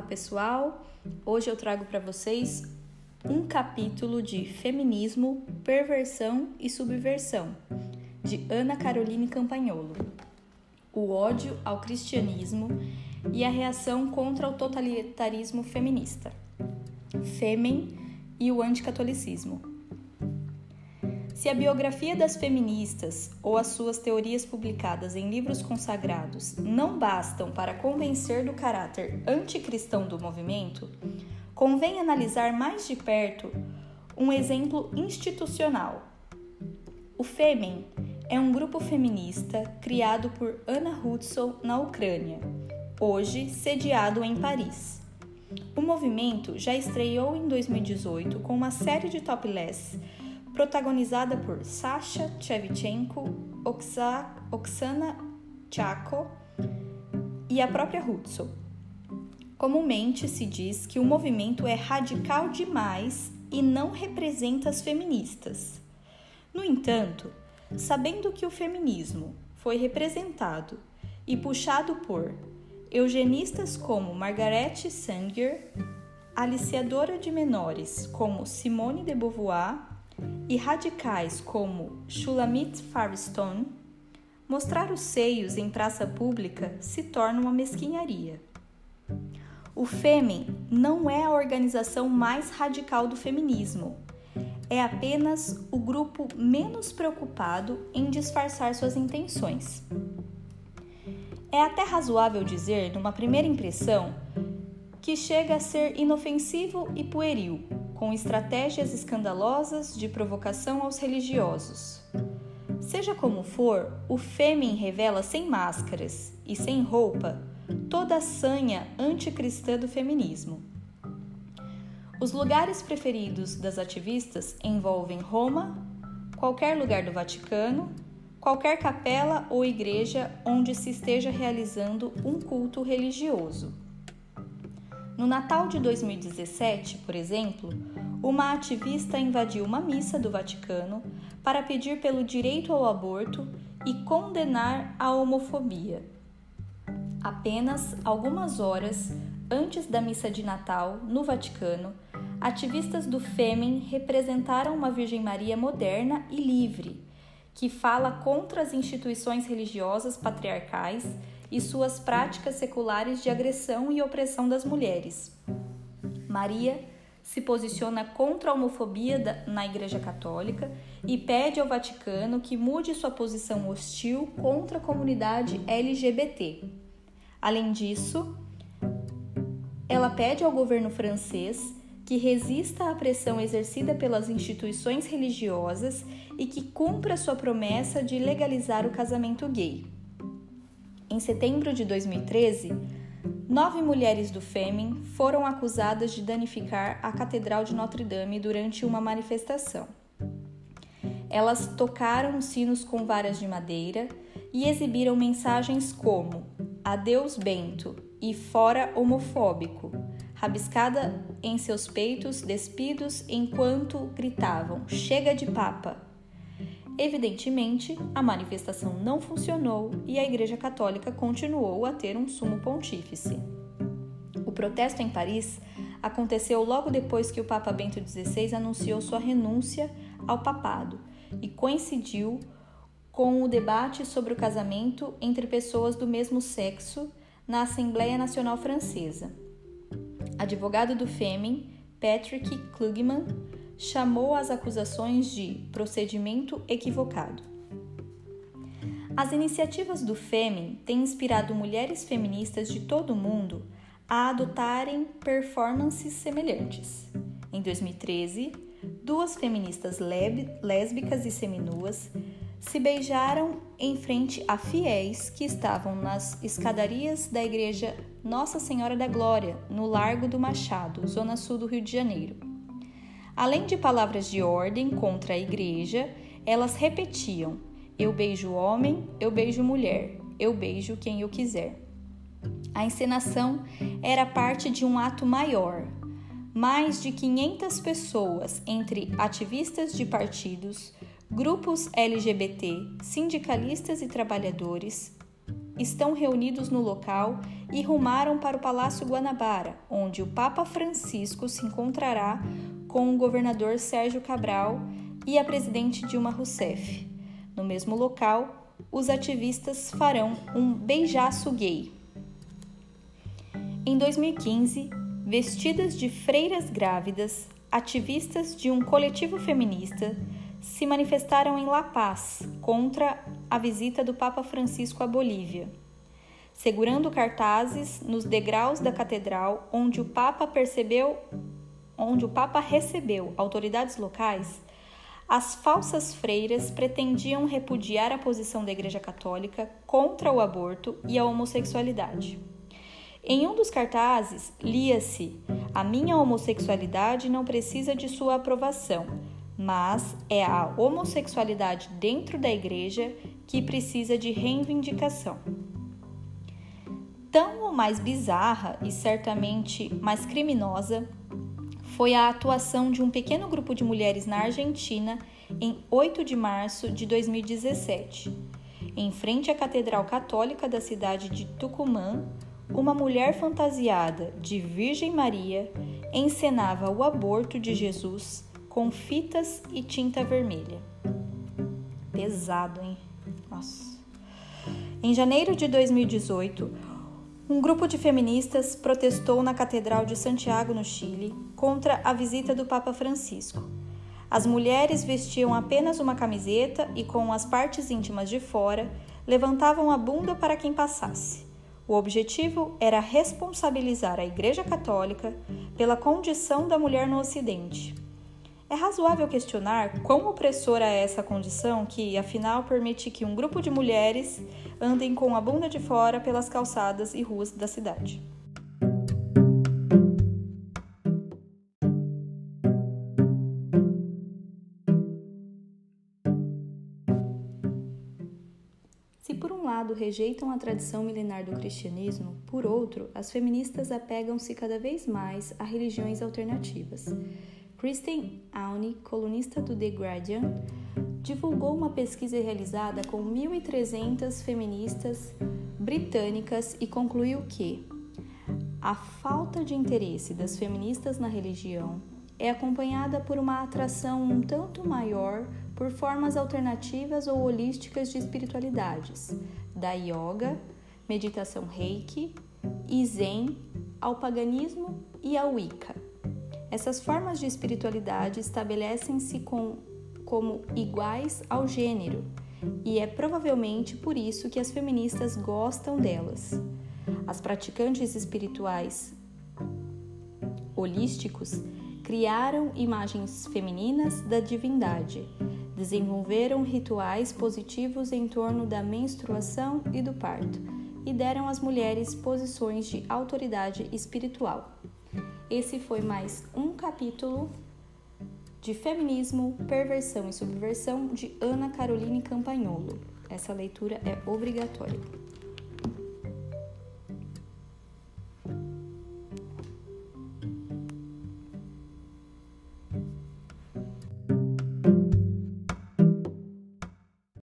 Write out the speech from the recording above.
Olá pessoal, hoje eu trago para vocês um capítulo de Feminismo, Perversão e Subversão, de Ana Caroline Campagnolo. O ódio ao cristianismo e a reação contra o totalitarismo feminista. Fêmen e o anticatolicismo. Se a biografia das feministas ou as suas teorias publicadas em livros consagrados não bastam para convencer do caráter anticristão do movimento, convém analisar mais de perto um exemplo institucional. O Femen é um grupo feminista criado por Anna Hudson na Ucrânia, hoje sediado em Paris. O movimento já estreou em 2018 com uma série de topless protagonizada por Sasha Chevchenko, Oksana Chako e a própria Hudson. Comumente se diz que o movimento é radical demais e não representa as feministas. No entanto, sabendo que o feminismo foi representado e puxado por eugenistas como Margaret Sanger, aliciadora de menores como Simone de Beauvoir e radicais como Shulamit Firestone, mostrar os seios em praça pública se torna uma mesquinharia. O Fêmen não é a organização mais radical do feminismo, é apenas o grupo menos preocupado em disfarçar suas intenções. É até razoável dizer, numa primeira impressão, que chega a ser inofensivo e pueril, com estratégias escandalosas de provocação aos religiosos. Seja como for, o Fêmen revela sem máscaras e sem roupa toda a sanha anticristã do feminismo. Os lugares preferidos das ativistas envolvem Roma, qualquer lugar do Vaticano, qualquer capela ou igreja onde se esteja realizando um culto religioso. No Natal de 2017, por exemplo, uma ativista invadiu uma missa do Vaticano para pedir pelo direito ao aborto e condenar a homofobia. Apenas algumas horas antes da missa de Natal, no Vaticano, ativistas do Fêmen representaram uma Virgem Maria moderna e livre, que fala contra as instituições religiosas patriarcais e suas práticas seculares de agressão e opressão das mulheres. Maria se posiciona contra a homofobia na Igreja Católica e pede ao Vaticano que mude sua posição hostil contra a comunidade LGBT. Além disso, ela pede ao governo francês que resista à pressão exercida pelas instituições religiosas e que cumpra sua promessa de legalizar o casamento gay. Em setembro de 2013, nove mulheres do Fêmen foram acusadas de danificar a Catedral de Notre-Dame durante uma manifestação. Elas tocaram sinos com varas de madeira e exibiram mensagens como Adeus Bento e Fora Homofóbico, rabiscada em seus peitos despidos enquanto gritavam Chega de Papa! Evidentemente, a manifestação não funcionou e a Igreja Católica continuou a ter um sumo pontífice. O protesto em Paris aconteceu logo depois que o Papa Bento XVI anunciou sua renúncia ao papado e coincidiu com o debate sobre o casamento entre pessoas do mesmo sexo na Assembleia Nacional Francesa. Advogado do Fêmen, Patrick Klugman, chamou as acusações de procedimento equivocado. As iniciativas do Fêmen têm inspirado mulheres feministas de todo o mundo a adotarem performances semelhantes. Em 2013, duas feministas lésbicas e seminuas se beijaram em frente a fiéis que estavam nas escadarias da igreja Nossa Senhora da Glória, no Largo do Machado, zona sul do Rio de Janeiro. Além de palavras de ordem contra a igreja, elas repetiam: Eu beijo homem, eu beijo mulher, eu beijo quem eu quiser. A encenação era parte de um ato maior. Mais de 500 pessoas, entre ativistas de partidos, grupos LGBT, sindicalistas e trabalhadores, estão reunidos no local e rumaram para o Palácio Guanabara, onde o Papa Francisco se encontrará com o governador Sérgio Cabral e a presidente Dilma Rousseff. No mesmo local, os ativistas farão um beijaço gay. Em 2015, vestidas de freiras grávidas, ativistas de um coletivo feminista se manifestaram em La Paz contra a visita do Papa Francisco à Bolívia, segurando cartazes nos degraus da catedral onde o Papa percebeu onde o Papa recebeu autoridades locais, as falsas freiras pretendiam repudiar a posição da Igreja Católica contra o aborto e a homossexualidade. Em um dos cartazes lia-se: A minha homossexualidade não precisa de sua aprovação, mas é a homossexualidade dentro da igreja que precisa de reivindicação. Tão ou mais bizarra e certamente mais criminosa foi a atuação de um pequeno grupo de mulheres na Argentina em 8 de março de 2017. Em frente à Catedral Católica da cidade de Tucumã, uma mulher fantasiada de Virgem Maria encenava o aborto de Jesus com fitas e tinta vermelha. Pesado, hein? Nossa. Em janeiro de 2018, um grupo de feministas protestou na Catedral de Santiago, no Chile, contra a visita do Papa Francisco. As mulheres vestiam apenas uma camiseta e, com as partes íntimas de fora, levantavam a bunda para quem passasse. O objetivo era responsabilizar a Igreja Católica pela condição da mulher no Ocidente. É razoável questionar quão opressora é essa condição que, afinal, permite que um grupo de mulheres andem com a bunda de fora pelas calçadas e ruas da cidade. Se por um lado rejeitam a tradição milenar do cristianismo, por outro, as feministas apegam-se cada vez mais a religiões alternativas. Kristen Aune, colunista do The Guardian, divulgou uma pesquisa realizada com 1.300 feministas britânicas e concluiu que a falta de interesse das feministas na religião é acompanhada por uma atração um tanto maior por formas alternativas ou holísticas de espiritualidades, da yoga, meditação reiki e zen, ao paganismo e ao Wicca. Essas formas de espiritualidade estabelecem-se com, como iguais ao gênero, e é provavelmente por isso que as feministas gostam delas. As praticantes espirituais holísticos criaram imagens femininas da divindade, desenvolveram rituais positivos em torno da menstruação e do parto e deram às mulheres posições de autoridade espiritual. Esse foi mais um capítulo de Feminismo, Perversão e Subversão de Ana Caroline Campagnolo. Essa leitura é obrigatória.